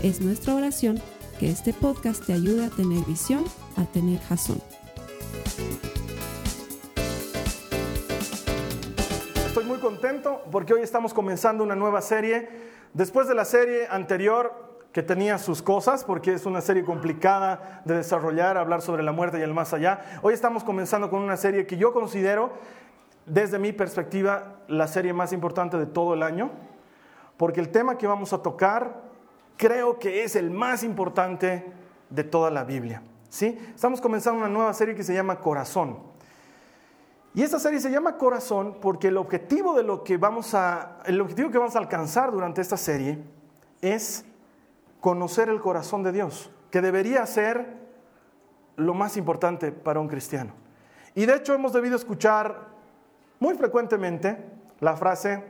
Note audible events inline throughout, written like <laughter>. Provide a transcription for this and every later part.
Es nuestra oración que este podcast te ayude a tener visión, a tener jazón. Estoy muy contento porque hoy estamos comenzando una nueva serie. Después de la serie anterior, que tenía sus cosas, porque es una serie complicada de desarrollar, hablar sobre la muerte y el más allá, hoy estamos comenzando con una serie que yo considero, desde mi perspectiva, la serie más importante de todo el año, porque el tema que vamos a tocar creo que es el más importante de toda la Biblia. ¿sí? Estamos comenzando una nueva serie que se llama Corazón. Y esta serie se llama Corazón porque el objetivo, de lo que vamos a, el objetivo que vamos a alcanzar durante esta serie es conocer el corazón de Dios, que debería ser lo más importante para un cristiano. Y de hecho hemos debido escuchar muy frecuentemente la frase,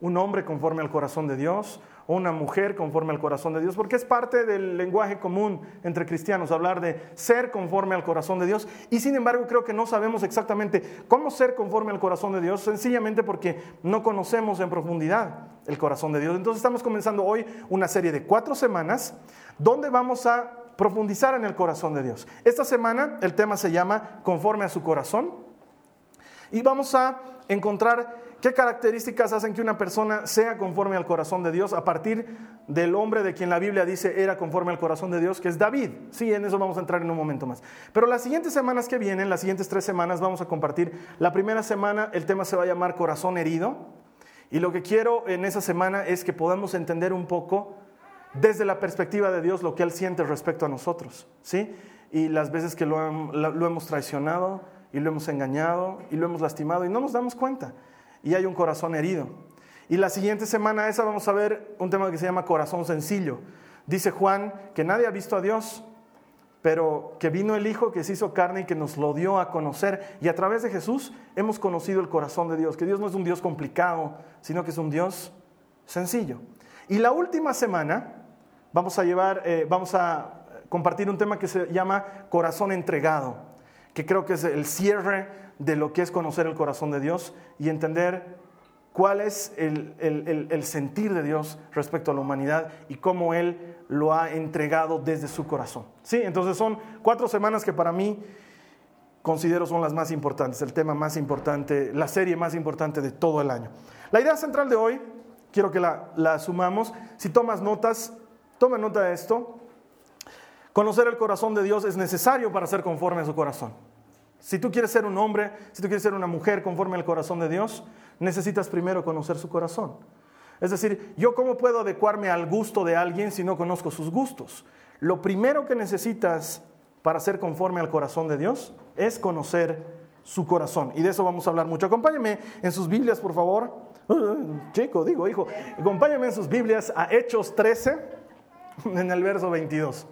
un hombre conforme al corazón de Dios, una mujer conforme al corazón de Dios, porque es parte del lenguaje común entre cristianos hablar de ser conforme al corazón de Dios. Y sin embargo creo que no sabemos exactamente cómo ser conforme al corazón de Dios, sencillamente porque no conocemos en profundidad el corazón de Dios. Entonces estamos comenzando hoy una serie de cuatro semanas donde vamos a profundizar en el corazón de Dios. Esta semana el tema se llama conforme a su corazón y vamos a encontrar ¿Qué características hacen que una persona sea conforme al corazón de Dios a partir del hombre de quien la Biblia dice era conforme al corazón de Dios, que es David? Sí, en eso vamos a entrar en un momento más. Pero las siguientes semanas que vienen, las siguientes tres semanas, vamos a compartir. La primera semana el tema se va a llamar corazón herido. Y lo que quiero en esa semana es que podamos entender un poco desde la perspectiva de Dios lo que Él siente respecto a nosotros. ¿sí? Y las veces que lo, lo hemos traicionado y lo hemos engañado y lo hemos lastimado y no nos damos cuenta y hay un corazón herido. Y la siguiente semana esa vamos a ver un tema que se llama corazón sencillo. Dice Juan que nadie ha visto a Dios, pero que vino el Hijo que se hizo carne y que nos lo dio a conocer. Y a través de Jesús hemos conocido el corazón de Dios, que Dios no es un Dios complicado, sino que es un Dios sencillo. Y la última semana vamos a llevar, eh, vamos a compartir un tema que se llama corazón entregado, que creo que es el cierre de lo que es conocer el corazón de Dios y entender cuál es el, sentir de Dios respecto a la humanidad y cómo Él lo ha entregado desde su corazón. Sí, entonces son cuatro semanas que para mí considero son las más importantes, el tema más importante, la serie más importante de todo el año. La idea central de hoy, quiero que la, la sumamos, si tomas notas, toma nota de esto, conocer el corazón de Dios es necesario para ser conforme a su corazón. Si tú quieres ser un hombre, si tú quieres ser una mujer conforme al corazón de Dios, necesitas primero conocer su corazón. Es decir, yo cómo puedo adecuarme al gusto de alguien si no conozco sus gustos. Lo primero que necesitas para ser conforme al corazón de Dios es conocer su corazón. Y de eso vamos a hablar mucho. Acompáñame en sus Biblias, por favor. Chico, digo, hijo, acompáñame en sus Biblias a Hechos 13, en el verso 22.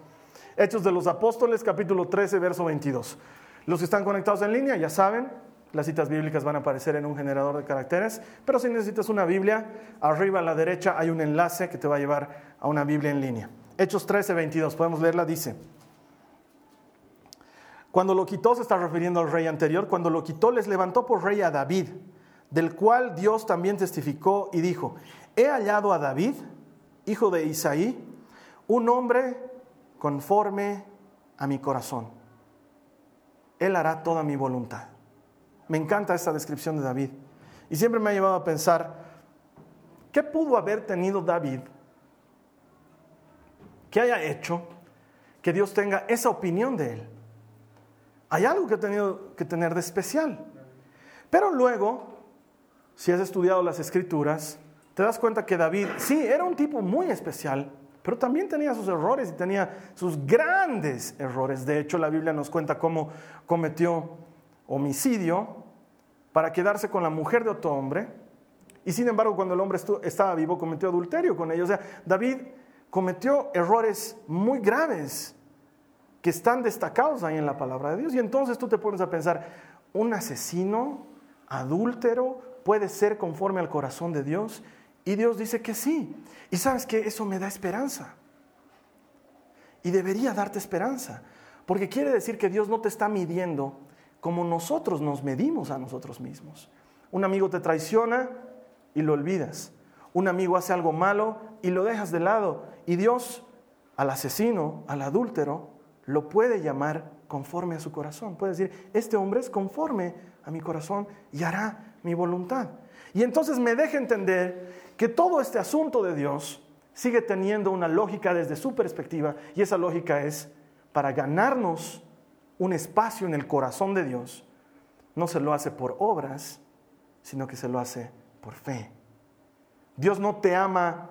Hechos de los Apóstoles, capítulo 13, verso 22. Los que están conectados en línea ya saben, las citas bíblicas van a aparecer en un generador de caracteres, pero si necesitas una Biblia, arriba a la derecha hay un enlace que te va a llevar a una Biblia en línea. Hechos 13, 22, podemos leerla, dice. Cuando lo quitó, se está refiriendo al rey anterior, cuando lo quitó les levantó por rey a David, del cual Dios también testificó y dijo, he hallado a David, hijo de Isaí, un hombre conforme a mi corazón él hará toda mi voluntad. Me encanta esta descripción de David. Y siempre me ha llevado a pensar, ¿qué pudo haber tenido David que haya hecho que Dios tenga esa opinión de él? Hay algo que ha tenido que tener de especial. Pero luego, si has estudiado las escrituras, te das cuenta que David, sí, era un tipo muy especial, pero también tenía sus errores y tenía sus grandes errores. De hecho, la Biblia nos cuenta cómo cometió homicidio para quedarse con la mujer de otro hombre. Y sin embargo, cuando el hombre estaba vivo, cometió adulterio con ella. O sea, David cometió errores muy graves que están destacados ahí en la palabra de Dios. Y entonces tú te pones a pensar, un asesino, adúltero, puede ser conforme al corazón de Dios. Y Dios dice que sí. Y sabes que eso me da esperanza. Y debería darte esperanza. Porque quiere decir que Dios no te está midiendo como nosotros nos medimos a nosotros mismos. Un amigo te traiciona y lo olvidas. Un amigo hace algo malo y lo dejas de lado. Y Dios al asesino, al adúltero, lo puede llamar conforme a su corazón. Puede decir, este hombre es conforme a mi corazón y hará mi voluntad. Y entonces me deja entender que todo este asunto de Dios sigue teniendo una lógica desde su perspectiva y esa lógica es para ganarnos un espacio en el corazón de Dios, no se lo hace por obras, sino que se lo hace por fe. Dios no te ama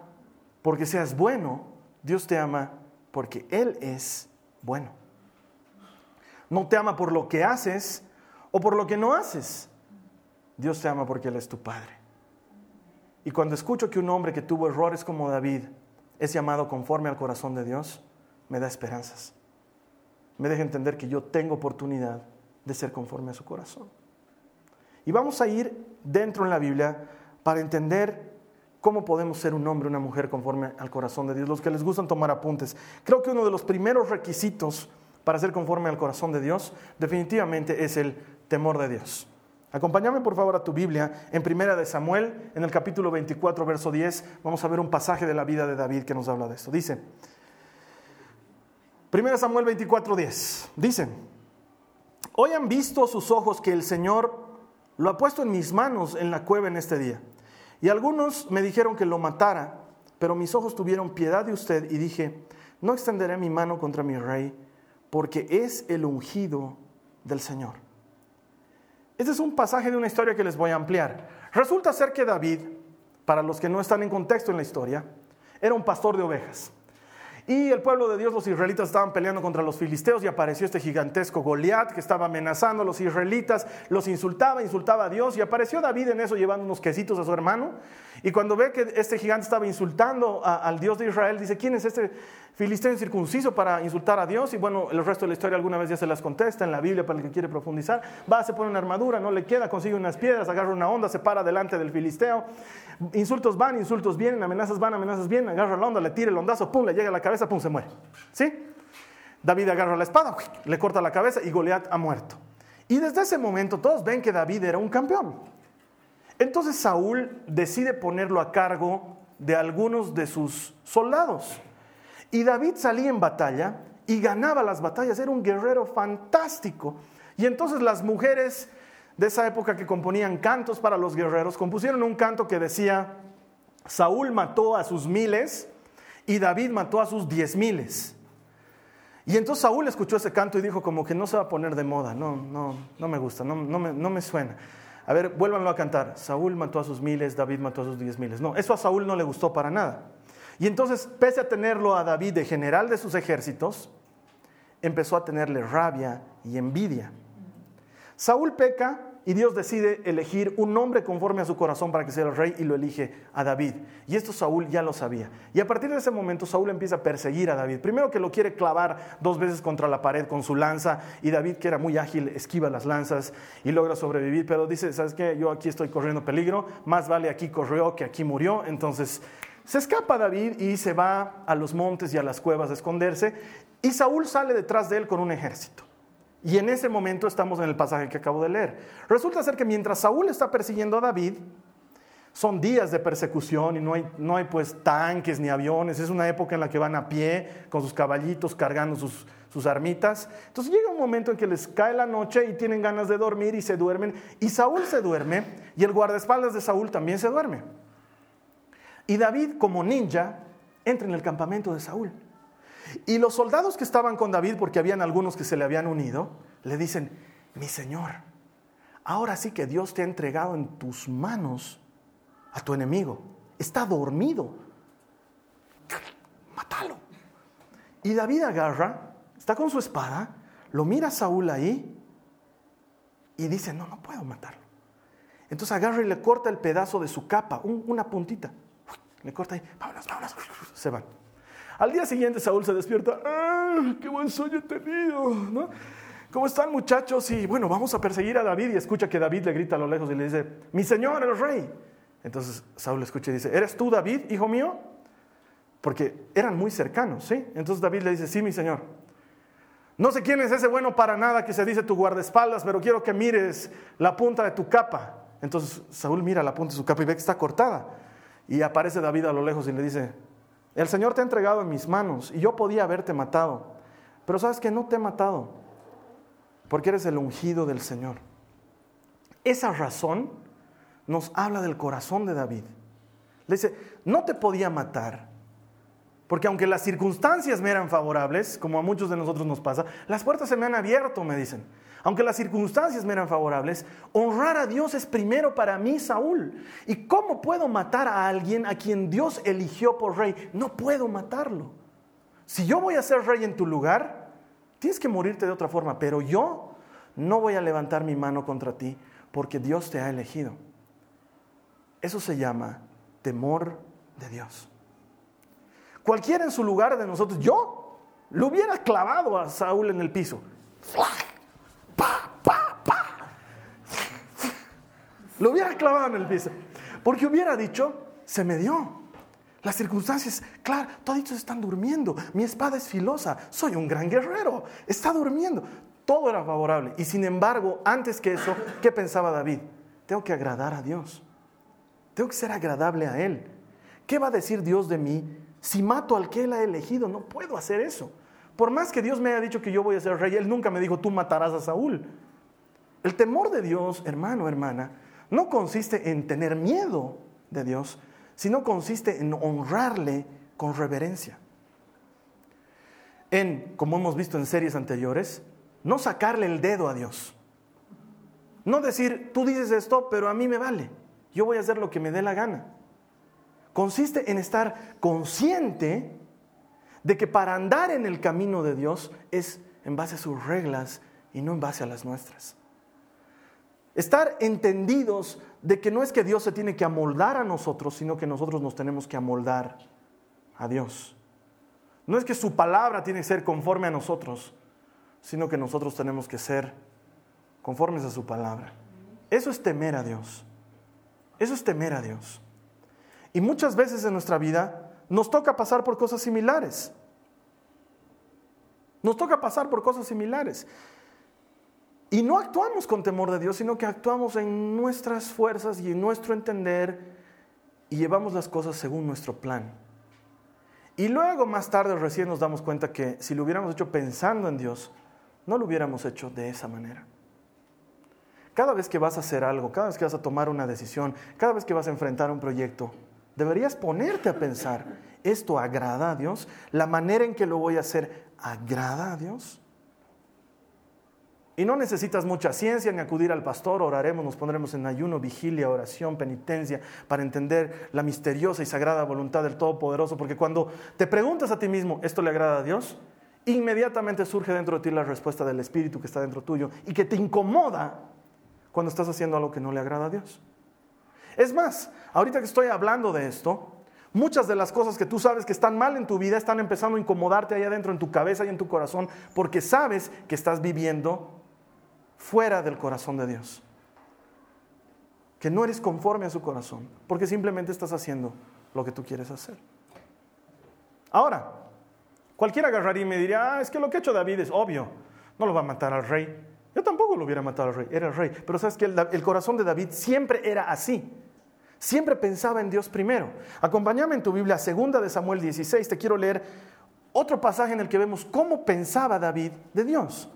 porque seas bueno, Dios te ama porque Él es bueno. No te ama por lo que haces o por lo que no haces. Dios te ama porque Él es tu Padre. Y cuando escucho que un hombre que tuvo errores como David es llamado conforme al corazón de Dios, me da esperanzas me deja entender que yo tengo oportunidad de ser conforme a su corazón. Y vamos a ir dentro en la Biblia para entender cómo podemos ser un hombre, una mujer conforme al corazón de Dios. Los que les gustan tomar apuntes. Creo que uno de los primeros requisitos para ser conforme al corazón de Dios definitivamente es el temor de Dios. Acompáñame por favor a tu Biblia en Primera de Samuel, en el capítulo 24, verso 10. Vamos a ver un pasaje de la vida de David que nos habla de esto. Dice, 1 Samuel 24:10. Dice, hoy han visto sus ojos que el Señor lo ha puesto en mis manos en la cueva en este día. Y algunos me dijeron que lo matara, pero mis ojos tuvieron piedad de usted y dije, no extenderé mi mano contra mi rey, porque es el ungido del Señor. Este es un pasaje de una historia que les voy a ampliar. Resulta ser que David, para los que no están en contexto en la historia, era un pastor de ovejas. Y el pueblo de Dios, los israelitas, estaban peleando contra los filisteos y apareció este gigantesco Goliat que estaba amenazando a los israelitas, los insultaba, insultaba a Dios y apareció David en eso llevando unos quesitos a su hermano. Y cuando ve que este gigante estaba insultando al Dios de Israel, dice, ¿quién es este filisteo circunciso para insultar a Dios? Y bueno, el resto de la historia alguna vez ya se las contesta en la Biblia para el que quiere profundizar. Va, se pone una armadura, no le queda, consigue unas piedras, agarra una onda, se para delante del filisteo. Insultos van, insultos vienen, amenazas van, amenazas vienen, agarra la onda, le tira el ondazo, pum, le llega a la cabeza, pum, se muere. ¿Sí? David agarra la espada, le corta la cabeza y Goliat ha muerto. Y desde ese momento todos ven que David era un campeón. Entonces Saúl decide ponerlo a cargo de algunos de sus soldados. Y David salía en batalla y ganaba las batallas, era un guerrero fantástico. Y entonces las mujeres de esa época que componían cantos para los guerreros compusieron un canto que decía, Saúl mató a sus miles y David mató a sus diez miles. Y entonces Saúl escuchó ese canto y dijo como que no se va a poner de moda, no, no, no me gusta, no, me, no me suena. A ver, vuélvanlo a cantar. Saúl mató a sus miles, David mató a sus diez miles. No, eso a Saúl no le gustó para nada. Y entonces, pese a tenerlo a David de general de sus ejércitos, empezó a tenerle rabia y envidia. Saúl peca y Dios decide elegir un hombre conforme a su corazón para que sea el rey y lo elige a David. Y esto Saúl ya lo sabía. Y a partir de ese momento Saúl empieza a perseguir a David. Primero que lo quiere clavar dos veces contra la pared con su lanza y David que era muy ágil esquiva las lanzas y logra sobrevivir. Pero dice, ¿sabes qué? Yo aquí estoy corriendo peligro. Más vale aquí corrió que aquí murió. Entonces se escapa David y se va a los montes y a las cuevas a esconderse. Y Saúl sale detrás de él con un ejército. Y en ese momento estamos en el pasaje que acabo de leer. Resulta ser que mientras Saúl está persiguiendo a David, son días de persecución y no hay, no hay pues tanques ni aviones, es una época en la que van a pie con sus caballitos cargando sus, sus armitas. Entonces llega un momento en que les cae la noche y tienen ganas de dormir y se duermen. Y Saúl se duerme y el guardaespaldas de Saúl también se duerme. Y David como ninja entra en el campamento de Saúl. Y los soldados que estaban con David, porque habían algunos que se le habían unido, le dicen, mi Señor, ahora sí que Dios te ha entregado en tus manos a tu enemigo. Está dormido. Mátalo. Y David agarra, está con su espada, lo mira a Saúl ahí y dice, no, no puedo matarlo. Entonces agarra y le corta el pedazo de su capa, una puntita. Le corta ahí, vámonos, vámonos, se van. Al día siguiente Saúl se despierta, ¡Ah, ¡qué buen sueño he tenido! ¿no? ¿Cómo están muchachos? Y bueno, vamos a perseguir a David y escucha que David le grita a lo lejos y le dice, mi señor, el rey. Entonces Saúl escucha y dice, ¿eres tú David, hijo mío? Porque eran muy cercanos, ¿sí? Entonces David le dice, sí, mi señor. No sé quién es ese bueno para nada que se dice tu guardaespaldas, pero quiero que mires la punta de tu capa. Entonces Saúl mira la punta de su capa y ve que está cortada. Y aparece David a lo lejos y le dice, el Señor te ha entregado en mis manos y yo podía haberte matado, pero sabes que no te he matado, porque eres el ungido del Señor. Esa razón nos habla del corazón de David. Le dice, no te podía matar, porque aunque las circunstancias me eran favorables, como a muchos de nosotros nos pasa, las puertas se me han abierto, me dicen. Aunque las circunstancias me eran favorables, honrar a Dios es primero para mí, Saúl. ¿Y cómo puedo matar a alguien a quien Dios eligió por rey? No puedo matarlo. Si yo voy a ser rey en tu lugar, tienes que morirte de otra forma, pero yo no voy a levantar mi mano contra ti porque Dios te ha elegido. Eso se llama temor de Dios. Cualquiera en su lugar de nosotros, yo lo hubiera clavado a Saúl en el piso. Lo hubiera clavado en el piso. Porque hubiera dicho, se me dio. Las circunstancias, claro, todos están durmiendo. Mi espada es filosa. Soy un gran guerrero. Está durmiendo. Todo era favorable. Y sin embargo, antes que eso, ¿qué pensaba David? Tengo que agradar a Dios. Tengo que ser agradable a Él. ¿Qué va a decir Dios de mí si mato al que Él ha elegido? No puedo hacer eso. Por más que Dios me haya dicho que yo voy a ser rey, Él nunca me dijo, tú matarás a Saúl. El temor de Dios, hermano, hermana, no consiste en tener miedo de Dios, sino consiste en honrarle con reverencia. En, como hemos visto en series anteriores, no sacarle el dedo a Dios. No decir, tú dices esto, pero a mí me vale. Yo voy a hacer lo que me dé la gana. Consiste en estar consciente de que para andar en el camino de Dios es en base a sus reglas y no en base a las nuestras. Estar entendidos de que no es que Dios se tiene que amoldar a nosotros, sino que nosotros nos tenemos que amoldar a Dios. No es que su palabra tiene que ser conforme a nosotros, sino que nosotros tenemos que ser conformes a su palabra. Eso es temer a Dios. Eso es temer a Dios. Y muchas veces en nuestra vida nos toca pasar por cosas similares. Nos toca pasar por cosas similares. Y no actuamos con temor de Dios, sino que actuamos en nuestras fuerzas y en nuestro entender y llevamos las cosas según nuestro plan. Y luego más tarde recién nos damos cuenta que si lo hubiéramos hecho pensando en Dios, no lo hubiéramos hecho de esa manera. Cada vez que vas a hacer algo, cada vez que vas a tomar una decisión, cada vez que vas a enfrentar un proyecto, Deberías ponerte a pensar, ¿esto agrada a Dios? ¿La manera en que lo voy a hacer agrada a Dios? Y no necesitas mucha ciencia ni acudir al pastor, oraremos, nos pondremos en ayuno, vigilia, oración, penitencia, para entender la misteriosa y sagrada voluntad del Todopoderoso, porque cuando te preguntas a ti mismo, ¿esto le agrada a Dios? Inmediatamente surge dentro de ti la respuesta del Espíritu que está dentro tuyo y que te incomoda cuando estás haciendo algo que no le agrada a Dios. Es más, ahorita que estoy hablando de esto, muchas de las cosas que tú sabes que están mal en tu vida están empezando a incomodarte allá adentro en tu cabeza y en tu corazón porque sabes que estás viviendo fuera del corazón de Dios. Que no eres conforme a su corazón porque simplemente estás haciendo lo que tú quieres hacer. Ahora, cualquiera agarraría y me diría, ah, es que lo que ha hecho David es obvio, no lo va a matar al rey. Yo tampoco lo hubiera matado al rey, era el rey. Pero sabes que el, corazón de David siempre era así. Siempre pensaba en Dios primero. Acompáñame en tu Biblia, segunda de Samuel 16. Te quiero leer otro pasaje en el que vemos cómo pensaba David de Dios.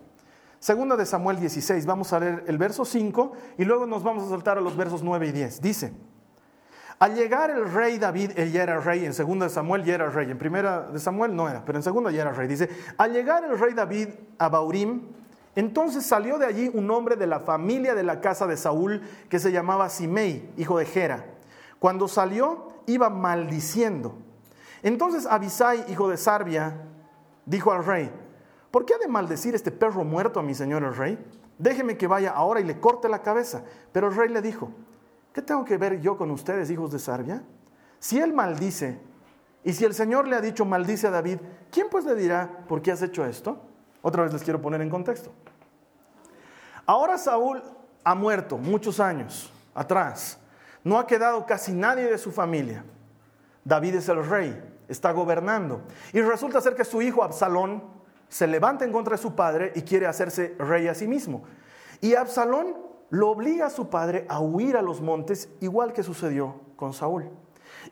Segunda de Samuel 16, vamos a leer el verso 5 y luego nos vamos a saltar a los versos 9 y 10. Dice, al llegar el rey David, él ya era rey, en segunda de Samuel ya era rey, en primera de Samuel no era, pero en segunda ya era rey. Dice, al llegar el rey David a Baurim, entonces salió de allí un hombre de la familia de la casa de Saúl que se llamaba Simei, hijo de Gera cuando salió, iba maldiciendo. Entonces Abisai, hijo de Sarbia, dijo al rey, ¿por qué ha de maldecir este perro muerto a mi señor el rey? Déjeme que vaya ahora y le corte la cabeza. Pero el rey le dijo, ¿qué tengo que ver yo con ustedes, hijos de Sarbia? Si él maldice, Y si el Señor le ha dicho, maldice a David, ¿quién pues le dirá, ¿por qué has hecho esto? Otra vez les quiero poner en contexto. Ahora Saúl ha muerto muchos años atrás. No ha quedado casi nadie de su familia. David es el rey, está gobernando. Y resulta ser que su hijo Absalón se levanta en contra de su padre y quiere hacerse rey a sí mismo. Y Absalón lo obliga a su padre a huir a los montes, igual que sucedió con Saúl.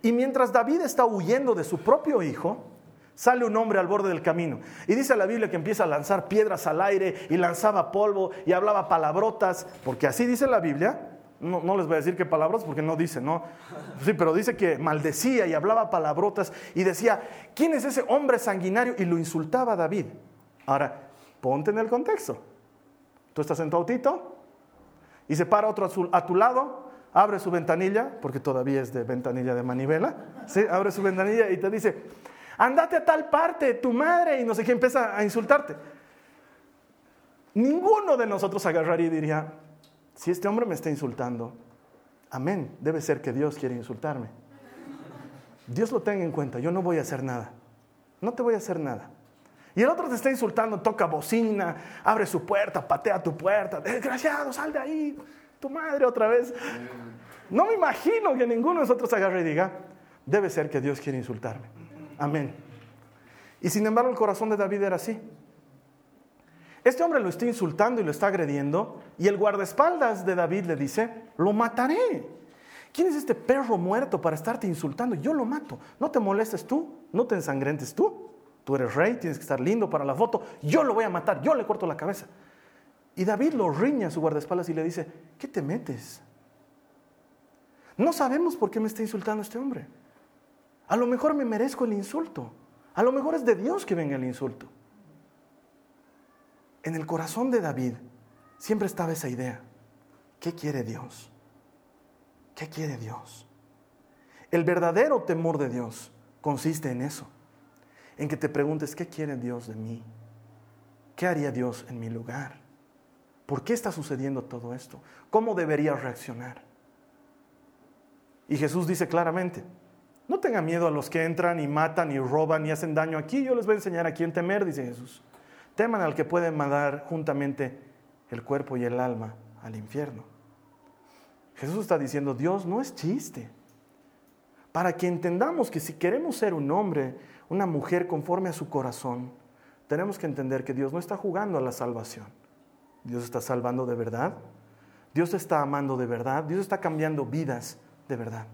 Y mientras David está huyendo de su propio hijo, sale un hombre al borde del camino. Y dice la Biblia que empieza a lanzar piedras al aire y lanzaba polvo y hablaba palabrotas, porque así dice la Biblia. No, no, les voy a decir qué palabras porque no dice, ¿no? Sí, pero dice que maldecía y hablaba palabrotas y decía, ¿quién es ese hombre sanguinario? Y lo insultaba a David. Ahora, ponte en el contexto. Tú estás en tu autito y se para otro a tu lado, abre su ventanilla, porque todavía es de ventanilla de manivela, ¿sí? abre su ventanilla y te dice, andate a tal parte, tu madre, y no sé qué, empieza a insultarte. Ninguno de nosotros agarraría y diría, si este hombre me está insultando, amén, debe ser que Dios quiere insultarme. Dios lo tenga en cuenta, yo no voy a hacer nada, no te voy a hacer nada. Y el otro te está insultando, toca bocina, abre su puerta, patea tu puerta, desgraciado, sal de ahí, tu madre otra vez. No me imagino que ninguno de nosotros agarre y diga, debe ser que Dios quiere insultarme. Amén. Y sin embargo el corazón de David era así. Este hombre lo está insultando y lo está agrediendo y el guardaespaldas de David le dice, lo mataré. ¿Quién es este perro muerto para estarte insultando? Yo lo mato. No te molestes tú, no te ensangrentes tú. Tú eres rey, tienes que estar lindo para la foto. Yo lo voy a matar, yo le corto la cabeza. Y David lo riña a su guardaespaldas y le dice, ¿qué te metes? No sabemos por qué me está insultando este hombre. A lo mejor me merezco el insulto. A lo mejor es de Dios que venga el insulto. En el corazón de David siempre estaba esa idea. ¿Qué quiere Dios? ¿Qué quiere Dios? El verdadero temor de Dios consiste en eso en que te preguntes, ¿qué quiere Dios de mí? ¿Qué haría Dios en mi lugar? ¿Por qué está sucediendo todo esto? ¿Cómo debería reaccionar? Y Jesús dice claramente, no tenga miedo a los que entran y matan y roban y hacen daño aquí, yo les voy a enseñar a quién temer, dice Jesús. Teman al que puede mandar juntamente el cuerpo y el alma al infierno. Jesús está diciendo, Dios no es chiste. Para que entendamos que si queremos ser un hombre una mujer conforme a su corazón, tenemos que entender que Dios no está jugando a la salvación. Dios está salvando de verdad. Dios está amando de verdad. Dios está cambiando vidas de verdad.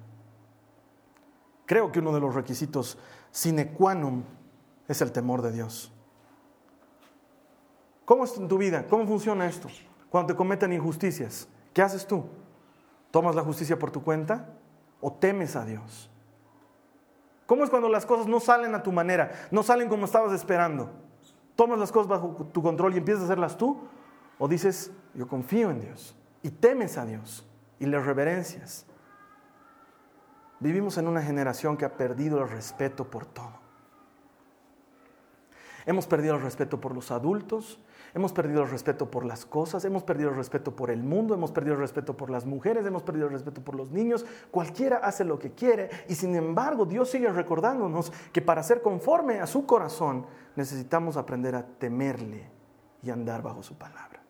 Creo que uno de los requisitos sine qua non es el temor de Dios. ¿Cómo es en tu vida? ¿Cómo funciona esto? Cuando te cometen injusticias, ¿qué haces tú? ¿Tomas la justicia por tu cuenta o temes a Dios? ¿Cómo es cuando las cosas no salen a tu manera, no salen como estabas esperando? ¿Tomas las cosas bajo tu control y empiezas a hacerlas tú? ¿O dices, yo confío en Dios y temes a Dios y le reverencias? Vivimos en una generación que ha perdido el respeto por todo. Hemos perdido el respeto por los adultos, Hemos perdido el respeto por las cosas, hemos perdido el respeto por el mundo, hemos perdido el respeto por las mujeres, hemos perdido el respeto por los niños. Cualquiera hace lo que quiere y sin embargo Dios sigue recordándonos que para ser conforme a su corazón necesitamos aprender a temerle y andar bajo su palabra.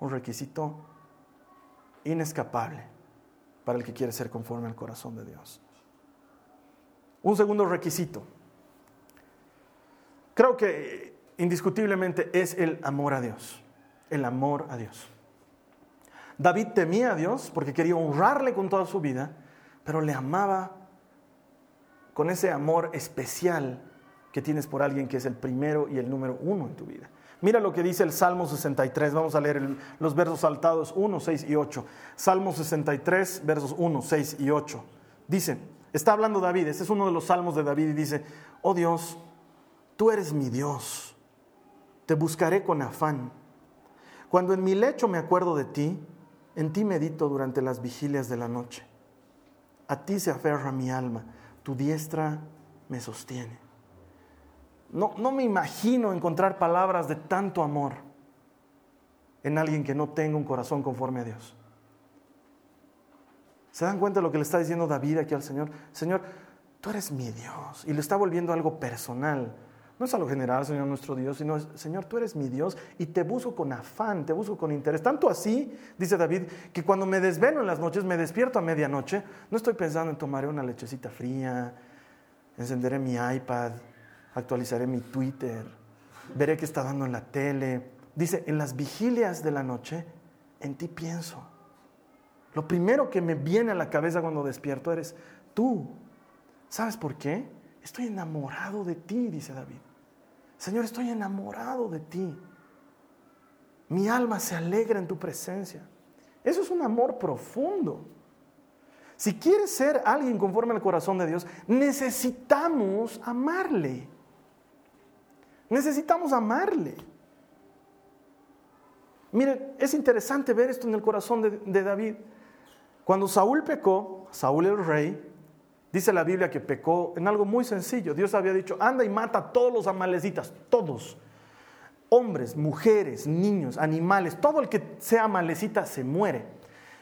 Un requisito inescapable para el que quiere ser conforme al corazón de Dios. Un segundo requisito. Creo que indiscutiblemente es el amor a Dios. El amor a Dios. David temía a Dios porque quería honrarle con toda su vida, pero le amaba con ese amor especial que tienes por alguien que es el primero y el número uno en tu vida. Mira lo que dice el Salmo 63. Vamos a leer los versos saltados 1, 6 y 8. Salmo 63, versos 1, 6 y 8. Dice, está hablando David, este es uno de los salmos de David y dice, oh Dios, tú eres mi Dios te buscaré con afán. Cuando en mi lecho me acuerdo de ti, en ti medito durante las vigilias de la noche. A ti se aferra mi alma, tu diestra me sostiene. No, no me imagino encontrar palabras de tanto amor en alguien que no tenga un corazón conforme a Dios. ¿Se dan cuenta de lo que le está diciendo David aquí al Señor? Señor, tú eres mi Dios. Y lo está volviendo algo personal. No es algo general, Señor nuestro Dios, sino, Señor, tú eres mi Dios y te busco con afán, te busco con interés. Tanto así, dice David, que cuando me desvelo en las noches, me despierto a medianoche, no estoy pensando en tomar una lechecita fría, encenderé mi iPad, actualizaré mi Twitter, veré qué está dando en la tele. Dice, en las vigilias de la noche, en ti pienso. Lo primero que me viene a la cabeza cuando despierto eres tú. ¿Sabes por qué? Estoy enamorado de ti, dice David. Señor, estoy enamorado de ti. Mi alma se alegra en tu presencia. Eso es un amor profundo. Si quieres ser alguien conforme al corazón de Dios, necesitamos amarle. Necesitamos amarle. Mire, es interesante ver esto en el corazón de, de, David. Cuando Saúl pecó, Saúl el rey, Dice la Biblia que pecó en algo muy sencillo. Dios había dicho, anda y mata a todos los amalecitas, todos. Hombres, mujeres, niños, animales, todo el que sea amalecita se muere.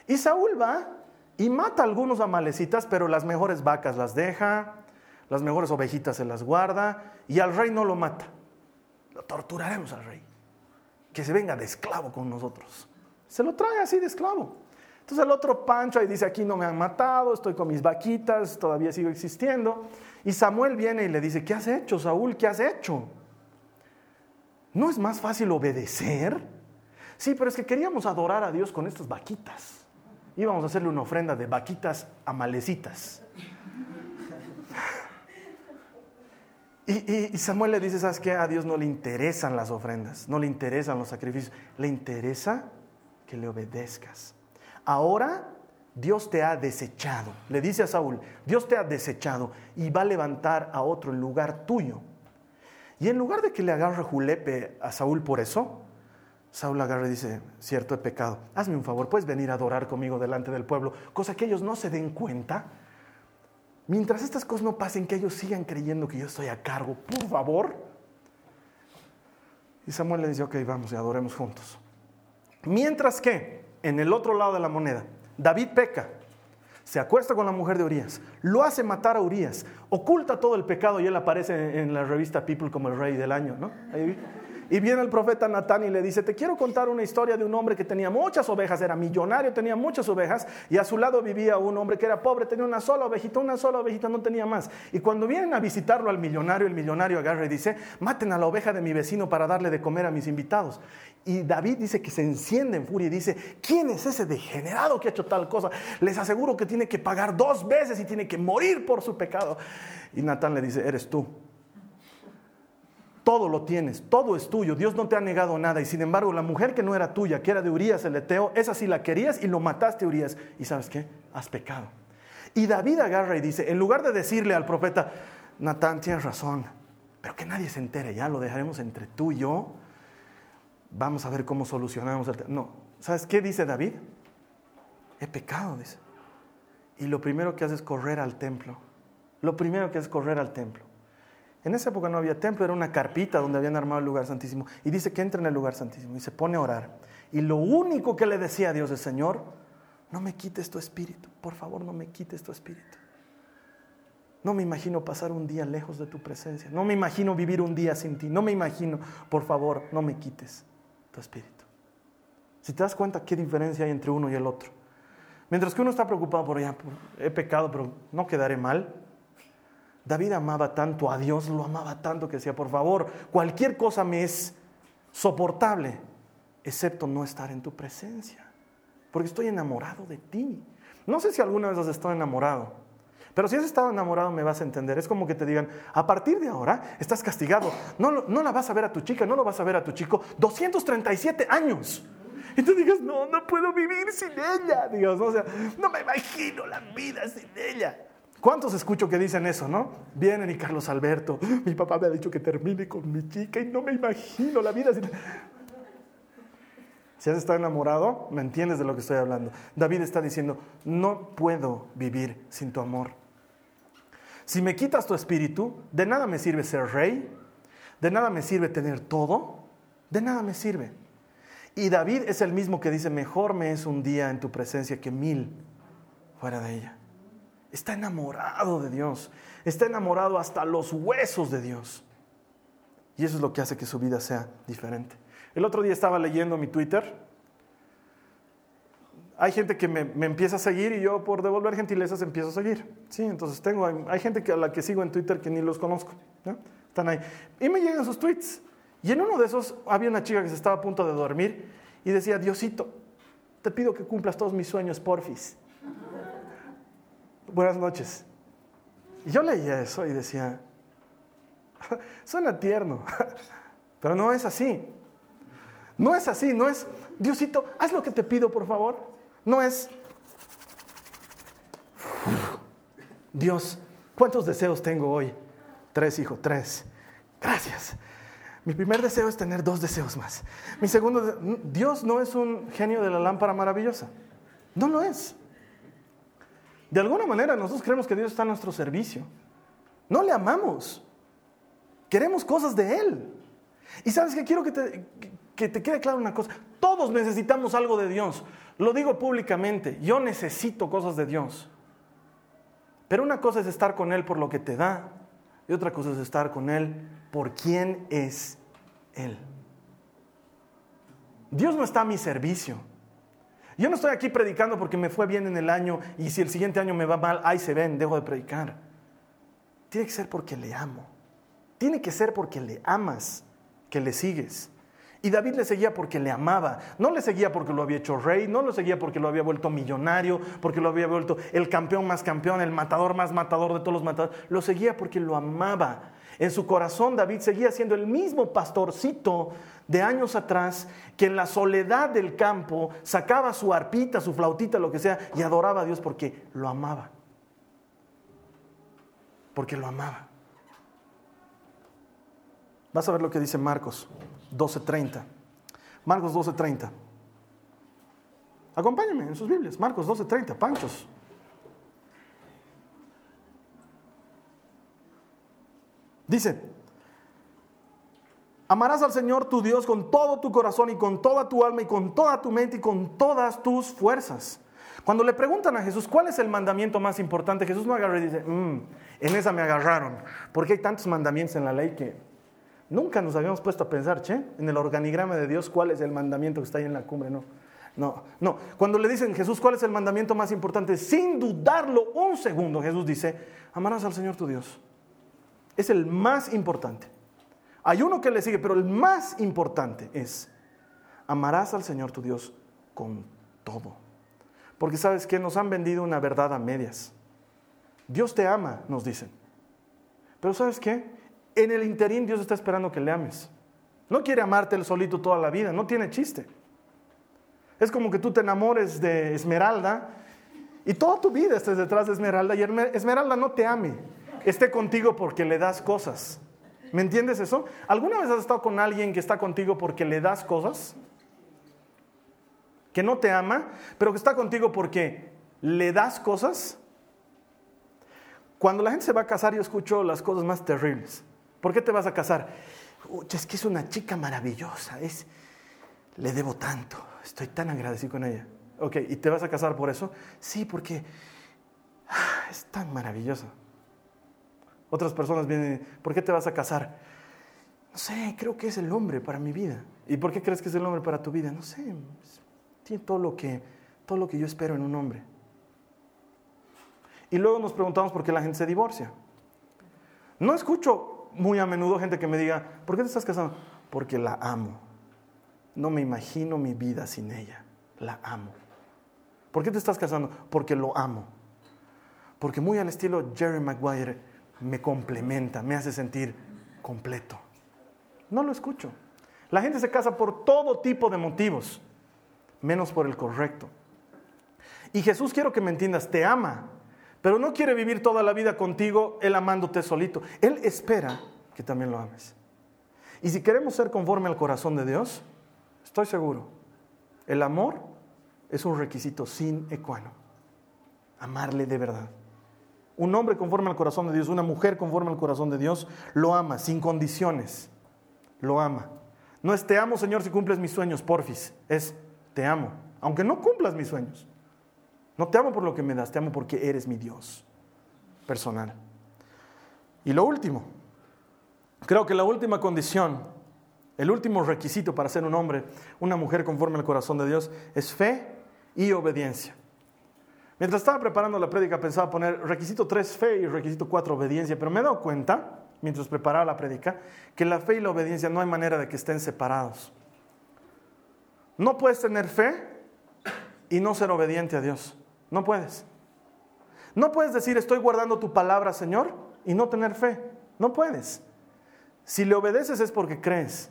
Y Saúl va y mata a algunos amalecitas, pero las mejores vacas las deja, las mejores ovejitas se las guarda y al rey no lo mata. Lo torturaremos al rey. Que se venga de esclavo con nosotros. Se lo trae así de esclavo. Entonces el otro Pancho ahí dice, aquí no me han matado, estoy con mis vaquitas, todavía sigo existiendo. Y Samuel viene y le dice, ¿qué has hecho, Saúl? ¿Qué has hecho? ¿No es más fácil obedecer? Sí, pero es que queríamos adorar a Dios con estas vaquitas. Íbamos a hacerle una ofrenda de vaquitas amalecitas. Y, y, Samuel le dice, ¿sabes qué? A Dios no le interesan las ofrendas, no le interesan los sacrificios, le interesa que le obedezcas ahora Dios te ha desechado. Le dice a Saúl, Dios te ha desechado y va a levantar a otro en lugar tuyo. Y en lugar de que le agarre julepe a Saúl por eso, Saúl agarra y dice, cierto he pecado, hazme un favor, puedes venir a adorar conmigo delante del pueblo, cosa que ellos no se den cuenta. Mientras estas cosas no pasen, que ellos sigan creyendo que yo estoy a cargo, por favor. Y Samuel le dice, ok, vamos y adoremos juntos. Mientras que en el otro lado de la moneda. David peca, se acuesta con la mujer de Urias, lo hace matar a Urias, oculta todo el pecado y él aparece en la revista People como el rey del año, ¿no? Y viene el profeta Natán y le dice, te quiero contar una historia de un hombre que tenía muchas ovejas, era millonario, tenía muchas ovejas, y a su lado vivía un hombre que era pobre, tenía una sola ovejita, una sola ovejita, no tenía más. Y cuando vienen a visitarlo al millonario, el millonario agarra y dice, maten a la oveja de mi vecino para darle de comer a mis invitados. Y David dice que se enciende en furia y dice, ¿quién es ese degenerado que ha hecho tal cosa? Les aseguro que tiene que pagar dos veces y tiene que morir por su pecado. Y Natán le dice, eres tú todo lo tienes, todo es tuyo, Dios no te ha negado nada. Y sin embargo, la mujer que no era tuya, que era de Urias el Eteo, esa sí la querías y lo mataste Urias. Y sabes qué? Has pecado. Y David agarra y dice, en lugar de decirle al profeta, Natán, tienes razón, pero que nadie se entere, ya lo dejaremos entre tú y yo. Vamos a ver cómo solucionamos el tema. No, ¿sabes qué dice David? He pecado, dice. Y lo primero que hace es correr al templo. Lo primero que hace es correr al templo. En esa época no había templo, era una carpita donde habían armado el lugar santísimo. Y dice que entra en el lugar santísimo y se pone a orar. Y lo único que le decía a Dios es, Señor, no me quites tu espíritu, por favor no me quites tu espíritu. No me imagino pasar un día lejos de tu presencia. No me imagino vivir un día sin ti. No me imagino, por favor, no me quites tu espíritu. Si te das cuenta qué diferencia hay entre uno y el otro. Mientras que uno está preocupado por, ya, he pecado, pero no quedaré mal. David amaba tanto a Dios, lo amaba tanto que decía, por favor, cualquier cosa me es soportable, excepto no estar en tu presencia, porque estoy enamorado de ti. No sé si alguna vez has estado enamorado, pero si has estado enamorado me vas a entender. Es como que te digan, a partir de ahora estás castigado, no, no la vas a ver a tu chica, no lo vas a ver a tu chico, 237 años. Y tú digas, no, no puedo vivir sin ella. Dios, o sea, no me imagino la vida sin ella. ¿Cuántos escucho que dicen eso, no? Vienen y Carlos Alberto, mi papá me ha dicho que termine con mi chica y no me imagino la vida sin... Si has estado enamorado, me entiendes de lo que estoy hablando. David está diciendo, no puedo vivir sin tu amor. Si me quitas tu espíritu, de nada me sirve ser rey, de nada me sirve tener todo, de nada me sirve. Y David es el mismo que dice, mejor me es un día en tu presencia que mil fuera de ella. está enamorado de Dios, está enamorado hasta los huesos de Dios. Y eso es lo que hace que su vida sea diferente. El otro día estaba leyendo mi Twitter. Hay gente que me, empieza a seguir y yo por devolver gentilezas empiezo a seguir. Sí, entonces tengo, hay, gente que, a la que sigo en Twitter que ni los conozco. Están ahí. Y me llegan sus tweets. Y en uno de esos había una chica que se estaba a punto de dormir y decía, Diosito, te pido que cumplas todos mis sueños, porfis. Buenas noches. Y yo leía eso y decía, <laughs> suena tierno, <laughs> pero no es así. No es así, no es, Diosito, haz lo que te pido, por favor. No es, Dios, ¿cuántos deseos tengo hoy? Tres, hijo, tres. Gracias. Mi primer deseo es tener dos deseos más. Mi segundo, Dios no es un genio de la lámpara maravillosa. No lo es. De alguna manera nosotros creemos que Dios está a nuestro servicio. No le amamos. Queremos cosas de Él. Y sabes que quiero que te, que te quede claro una cosa. Todos necesitamos algo de Dios. Lo digo públicamente. Yo necesito cosas de Dios. Pero una cosa es estar con Él por lo que te da. Y otra cosa es estar con Él por quién es Él. Dios no está a mi servicio. Yo no estoy aquí predicando porque me fue bien en el año y si el siguiente año me va mal, ahí se ven, dejo de predicar. Tiene que ser porque le amo. Tiene que ser porque le amas, que le sigues. Y David le seguía porque le amaba. No le seguía porque lo había hecho rey, no lo seguía porque lo había vuelto millonario, porque lo había vuelto el campeón más campeón, el matador más matador de todos los matadores. Lo seguía porque lo amaba. En su corazón David seguía siendo el mismo pastorcito de años atrás que en la soledad del campo sacaba su arpita, su flautita, lo que sea, y adoraba a Dios porque lo amaba. Porque lo amaba. Vas a ver lo que dice Marcos 12:30. Marcos 12:30. Acompáñenme en sus Biblias. Marcos 12:30. Panchos. Dice, amarás al Señor tu Dios con todo tu corazón y con toda tu alma y con toda tu mente y con todas tus fuerzas. Cuando le preguntan a Jesús cuál es el mandamiento más importante, Jesús no agarra y dice, mm, en esa me agarraron, porque hay tantos mandamientos en la ley que nunca nos habíamos puesto a pensar, che, en el organigrama de Dios, cuál es el mandamiento que está ahí en la cumbre, no. No, no. Cuando le dicen Jesús, ¿cuál es el mandamiento más importante? Sin dudarlo un segundo, Jesús dice, amarás al Señor tu Dios es el más importante. Hay uno que le sigue, pero el más importante es, amarás al Señor tu Dios con todo. Porque sabes que nos han vendido una verdad a medias. Dios te ama, nos dicen. Pero sabes qué? En el interín Dios está esperando que le ames. No quiere amarte el solito toda la vida, no tiene chiste. Es como que tú te enamores de Esmeralda y toda tu vida estés detrás de Esmeralda y Esmeralda no te ame esté contigo porque le das cosas. ¿Me entiendes eso? ¿Alguna vez has estado con alguien que está contigo porque le das cosas? Que no te ama, pero que está contigo porque le das cosas. Cuando la gente se va a casar, yo escucho las cosas más terribles. ¿Por qué te vas a casar? es que es una chica maravillosa, es, le debo tanto, estoy tan agradecido con ella. Ok, ¿y te vas a casar por eso? Sí, porque ah, es tan maravillosa. Otras personas vienen, ¿por qué te vas a casar? No sé, creo que es el hombre para mi vida. ¿Y por qué crees que es el hombre para tu vida? No sé, tiene todo lo que, todo lo que yo espero en un hombre. Y luego nos preguntamos por qué la gente se divorcia. No escucho muy a menudo gente que me diga, ¿por qué te estás casando? Porque la amo. No me imagino mi vida sin ella. La amo. ¿Por qué te estás casando? Porque lo amo. Porque muy al estilo Jerry Maguire, me complementa, me hace sentir completo. No lo escucho. La gente se casa por todo tipo de motivos, menos por el correcto. Y Jesús, quiero que me entiendas, te ama, pero no quiere vivir toda la vida contigo, Él amándote solito. Él espera que también lo ames. Y si queremos ser conforme al corazón de Dios, estoy seguro, el amor es un requisito sin ecuano. Amarle de verdad. Un hombre conforme al corazón de Dios, una mujer conforme al corazón de Dios, lo ama sin condiciones. Lo ama. No es te amo, Señor, si cumples mis sueños, porfis. Es te amo, aunque no cumplas mis sueños. No te amo por lo que me das, te amo porque eres mi Dios. personal. Y lo último, creo que la última condición, el último requisito para ser un hombre, una mujer conforme al corazón de Dios, es fe y obediencia. Mientras estaba preparando la prédica pensaba poner requisito 3 fe y requisito 4 obediencia, pero me he dado cuenta, mientras preparaba la prédica, que la fe y la obediencia no hay manera de que estén separados. No puedes tener fe y no ser obediente a Dios. No puedes. No puedes decir estoy guardando tu palabra, Señor, y no tener fe. No puedes. Si le obedeces es porque crees.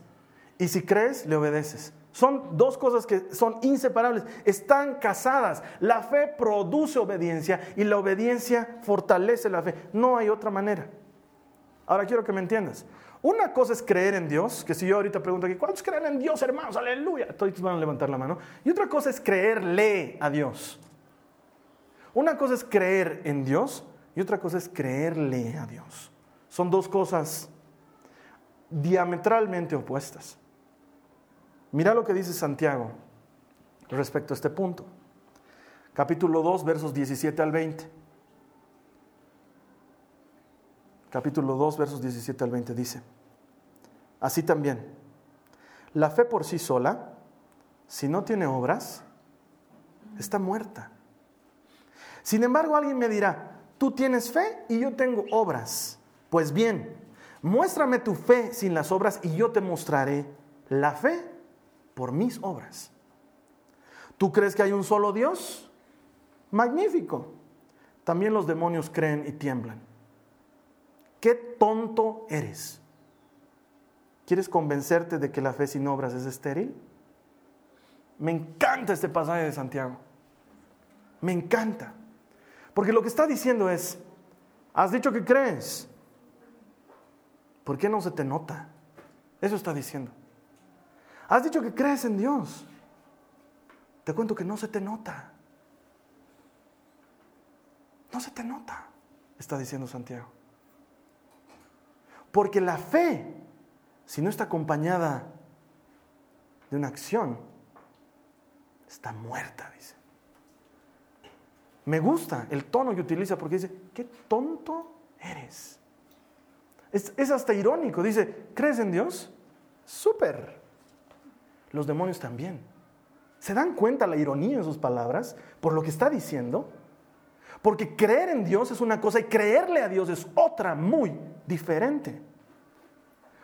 Y si crees, le obedeces. Son dos cosas que son inseparables, están casadas. La fe produce obediencia y la obediencia fortalece la fe. No hay otra manera. Ahora quiero que me entiendas. Una cosa es creer en Dios, que si yo ahorita pregunto aquí, ¿cuántos creen en Dios, hermanos? Aleluya. Todos van a levantar la mano. Y otra cosa es creerle a Dios. Una cosa es creer en Dios y otra cosa es creerle a Dios. Son dos cosas diametralmente opuestas. Mira lo que dice Santiago respecto a este punto. Capítulo 2, versos 17 al 20. Capítulo 2, versos 17 al 20 dice, así también, la fe por sí sola, si no tiene obras, está muerta. Sin embargo, alguien me dirá, tú tienes fe y yo tengo obras. Pues bien, muéstrame tu fe sin las obras y yo te mostraré la fe por mis obras. ¿Tú crees que hay un solo Dios? Magnífico. También los demonios creen y tiemblan. Qué tonto eres. ¿Quieres convencerte de que la fe sin obras es estéril? Me encanta este pasaje de Santiago. Me encanta. Porque lo que está diciendo es, has dicho que crees. ¿Por qué no se te nota? Eso está diciendo. Has dicho que crees en Dios. Te cuento que no se te nota. No se te nota, está diciendo Santiago. Porque la fe, si no está acompañada de una acción, está muerta, dice. Me gusta el tono que utiliza porque dice, qué tonto eres. Es, es hasta irónico, dice, ¿crees en Dios? Súper los demonios también. ¿Se dan cuenta la ironía en sus palabras por lo que está diciendo? Porque creer en Dios es una cosa y creerle a Dios es otra muy diferente.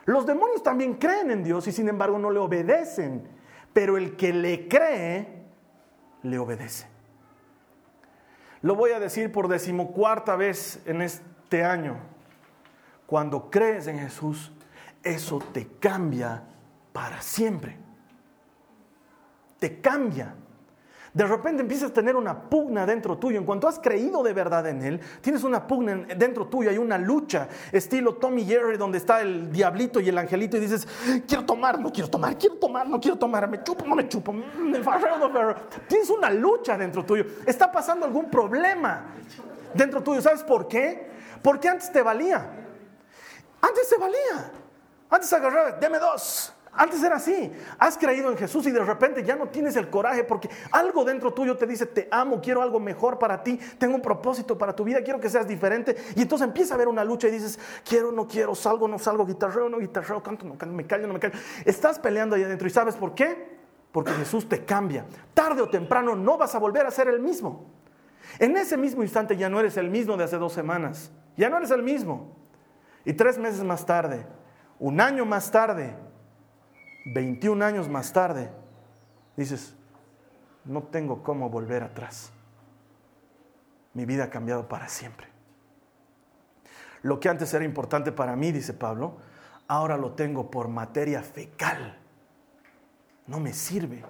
Los demonios también creen en Dios y sin embargo no le obedecen, pero el que le cree, le obedece. Lo voy a decir por decimocuarta vez en este año. Cuando crees en Jesús, eso te cambia para siempre te cambia. De repente empiezas a tener una pugna dentro tuyo. En cuanto has creído de verdad en Él, tienes una pugna dentro tuyo, hay una lucha, estilo Tommy Jerry, donde está el diablito y el angelito, y dices, quiero tomar, no quiero tomar, quiero tomar, no quiero tomar, me chupo, no me chupo, me no Tienes una lucha dentro tuyo. Está pasando algún problema dentro tuyo. ¿Sabes por qué? Porque antes te valía. Antes te valía. Antes agarrabas, deme dos. Antes era así. Has creído en Jesús y de repente ya no tienes el coraje porque algo dentro tuyo te dice, te amo, quiero algo mejor para ti, tengo un propósito para tu vida, quiero que seas diferente. Y entonces empieza a haber una lucha y dices, quiero, no quiero, salgo, no salgo, guitarreo, no guitarreo, canto, no canto, me callo, no me callo. Estás peleando ahí adentro y ¿sabes por qué? Porque Jesús te cambia. Tarde o temprano no vas a volver a ser el mismo. En ese mismo instante ya no eres el mismo de hace dos semanas. Ya no eres el mismo. Y tres meses más tarde, un año más tarde, 21 años más tarde, dices, no tengo cómo volver atrás. Mi vida ha cambiado para siempre. Lo que antes era importante para mí, dice Pablo, ahora lo tengo por materia fecal. No me sirve.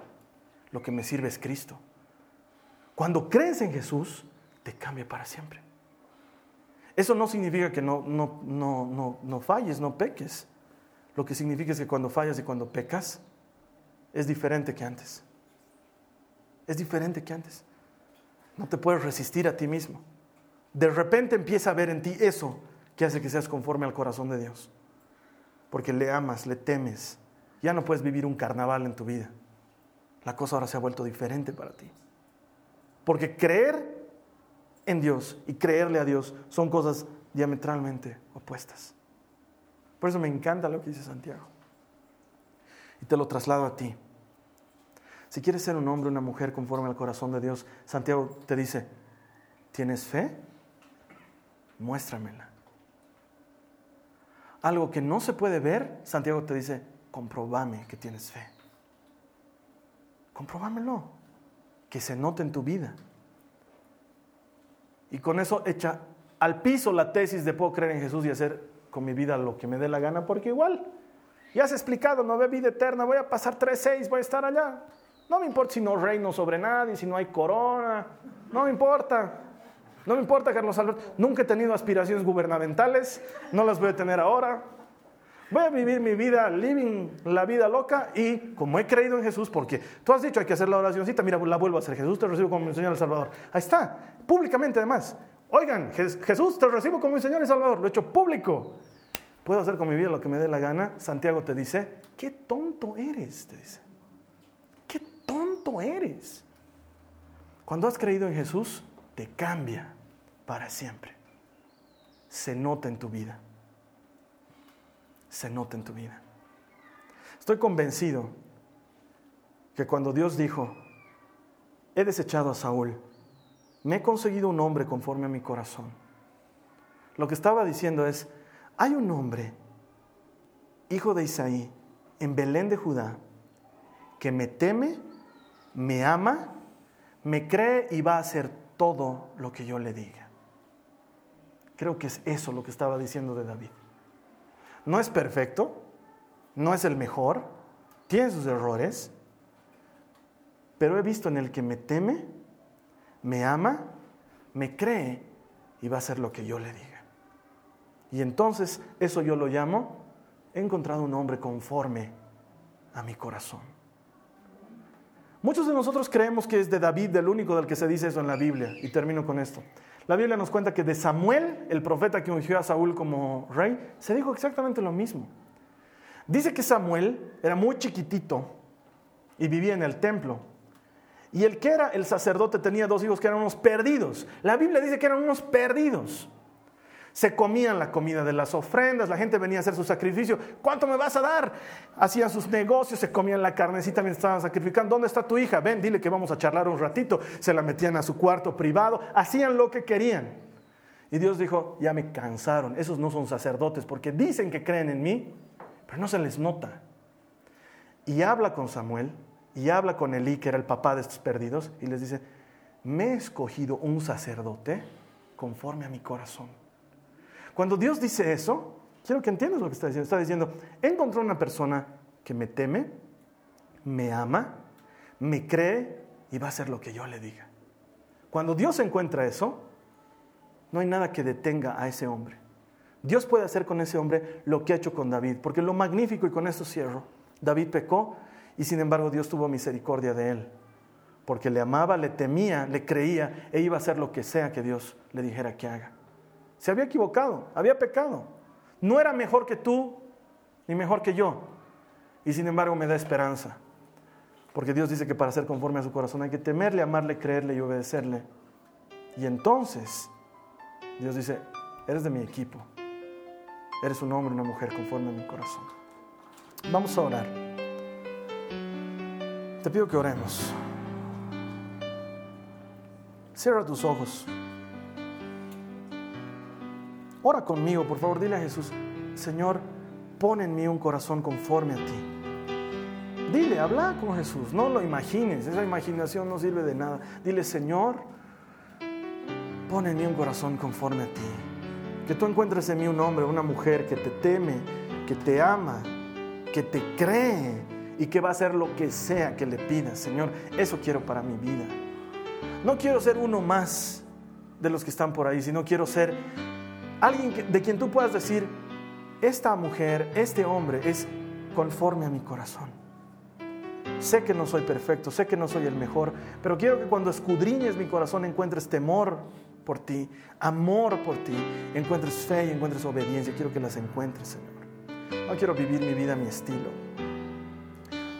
Lo que me sirve es Cristo. Cuando crees en Jesús, te cambia para siempre. Eso no significa que no, no, no, no, no falles, no peques. Lo que significa es que cuando fallas y cuando pecas, es diferente que antes. Es diferente que antes. No te puedes resistir a ti mismo. De repente empieza a ver en ti eso que hace que seas conforme al corazón de Dios. Porque le amas, le temes. Ya no puedes vivir un carnaval en tu vida. La cosa ahora se ha vuelto diferente para ti. Porque creer en Dios y creerle a Dios son cosas diametralmente opuestas. Por eso me encanta lo que dice Santiago. Y te lo traslado a ti. Si quieres ser un hombre o una mujer conforme al corazón de Dios, Santiago te dice, ¿tienes fe? Muéstramela. Algo que no se puede ver, Santiago te dice, comprobame que tienes fe. Comprobámelo, que se note en tu vida. Y con eso echa al piso la tesis de puedo creer en Jesús y hacer con mi vida lo que me dé la gana, porque igual, ya has explicado, no ve vida eterna, voy a pasar tres, seis, voy a estar allá. No me importa si no reino sobre nadie, si no hay corona. No me importa. No me importa, Carlos Alberto. Nunca he tenido aspiraciones gubernamentales. No las voy a tener ahora. Voy a vivir mi vida, living la vida loca y como he creído en Jesús, porque tú has dicho hay que hacer la oracióncita, mira, la vuelvo a hacer. Jesús te recibo como mi Señor y Salvador. Ahí está, públicamente además. Oigan, Jesús te recibo como mi Señor y Salvador. Lo he hecho público. Puedo hacer con mi vida lo que me dé la gana. Santiago te dice, qué tonto eres, te dice tonto eres. Cuando has creído en Jesús, te cambia para siempre. Se nota en tu vida. Se nota en tu vida. Estoy convencido que cuando Dios dijo, he desechado a Saúl, me he conseguido un hombre conforme a mi corazón. Lo que estaba diciendo es, hay un hombre, hijo de Isaí, en Belén de Judá, que me teme me ama, me cree y va a hacer todo lo que yo le diga. Creo que es eso lo que estaba diciendo de David. No es perfecto, no es el mejor, tiene sus errores, pero he visto en el que me teme, me ama, me cree y va a hacer lo que yo le diga. Y entonces eso yo lo llamo, he encontrado un hombre conforme a mi corazón. Muchos de nosotros creemos que es de David del único del que se dice eso en la Biblia. Y termino con esto. La Biblia nos cuenta que de Samuel, el profeta que ungió a Saúl como rey, se dijo exactamente lo mismo. Dice que Samuel era muy chiquitito y vivía en el templo. Y el que era el sacerdote tenía dos hijos que eran unos perdidos. La Biblia dice que eran unos perdidos. Se comían la comida de las ofrendas, la gente venía a hacer su sacrificio. ¿Cuánto me vas a dar? Hacían sus negocios, se comían la carnecita mientras estaban sacrificando. ¿Dónde está tu hija? Ven, dile que vamos a charlar un ratito. Se la metían a su cuarto privado, hacían lo que querían. Y Dios dijo, ya me cansaron, esos no son sacerdotes porque dicen que creen en mí, pero no se les nota. Y habla con Samuel y habla con Elí, que era el papá de estos perdidos, y les dice, me he escogido un sacerdote conforme a mi corazón cuando Dios dice eso, quiero que entiendas lo que está diciendo. Está diciendo, encontró una persona que me teme, me ama, me cree y va a hacer lo que yo le diga. Cuando Dios encuentra eso, no hay nada que detenga a ese hombre. Dios puede hacer con ese hombre lo que ha hecho con David, porque lo magnífico, y con esto cierro, David pecó y sin embargo Dios tuvo misericordia de él, porque le amaba, le temía, le creía e iba a hacer lo que sea que Dios le dijera que haga. Se había equivocado, había pecado. No era mejor que tú ni mejor que yo. Y sin embargo me da esperanza. Porque Dios dice que para ser conforme a su corazón hay que temerle, amarle, creerle y obedecerle. Y entonces Dios dice, eres de mi equipo. Eres un hombre, una mujer conforme a mi corazón. Vamos a orar. Te pido que oremos. Cierra tus ojos. Ora conmigo, por favor, dile a Jesús, Señor, pon en mí un corazón conforme a ti. Dile, habla con Jesús, no lo imagines, esa imaginación no sirve de nada. Dile, Señor, pon en mí un corazón conforme a ti. Que tú encuentres en mí un hombre, una mujer que te teme, que te ama, que te cree y que va a hacer lo que sea que le pidas. Señor, eso quiero para mi vida. No quiero ser uno más de los que están por ahí, sino quiero ser Alguien de quien tú puedas decir, esta mujer, este hombre es conforme a mi corazón. Sé que no soy perfecto, sé que no soy el mejor, pero quiero que cuando escudriñes mi corazón encuentres temor por ti, amor por ti, encuentres fe y encuentres obediencia. Quiero que las encuentres, Señor. No quiero vivir mi vida a mi estilo.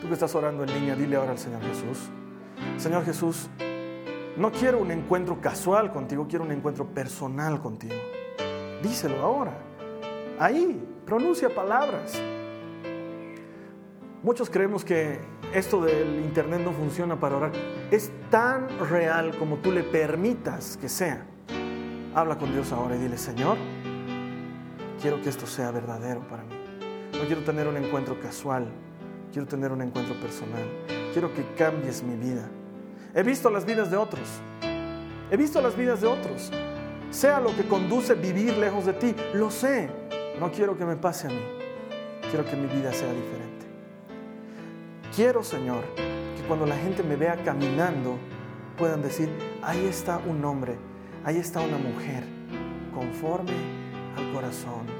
Tú que estás orando en línea, dile ahora al Señor Jesús. Señor Jesús, No quiero un encuentro casual contigo, quiero un encuentro personal contigo. Díselo ahora. Ahí, pronuncia palabras. Muchos creemos que esto del Internet no funciona para orar. Es tan real como tú le permitas que sea. Habla con Dios ahora y dile, Señor, quiero que esto sea verdadero para mí. No quiero tener un encuentro casual, quiero tener un encuentro personal. Quiero que cambies mi vida. He visto las vidas de otros. He visto las vidas de otros. Sea lo que conduce vivir lejos de ti, lo sé. No quiero que me pase a mí. Quiero que mi vida sea diferente. Quiero, Señor, que cuando la gente me vea caminando, puedan decir, ahí está un hombre, ahí está una mujer, conforme al corazón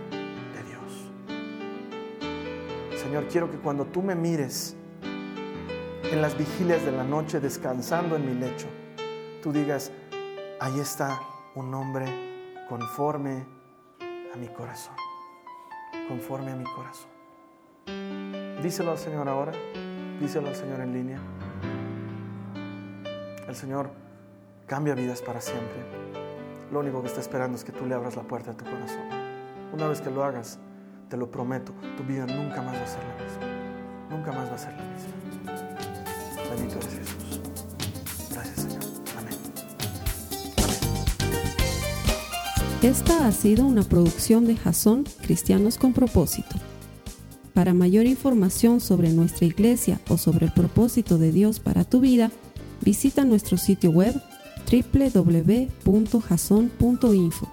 Señor, quiero que cuando tú me mires en las vigilias de la noche descansando en mi lecho, tú digas, ahí está un hombre conforme a mi corazón, conforme a mi corazón. Díselo al Señor ahora. Díselo al Señor en línea. El Señor cambia vidas para siempre. Lo único que está esperando es que tú le abras la puerta a tu corazón. Una vez que lo hagas, te lo prometo, tu vida nunca más va a ser la misma. Nunca más va a ser la misma. Bendito eres Jesús. Gracias Señor. Amén. Esta ha sido una producción de Jason Cristianos con propósito. Para mayor información sobre nuestra iglesia o sobre el propósito de Dios para tu vida, visita nuestro sitio web www.jason.info.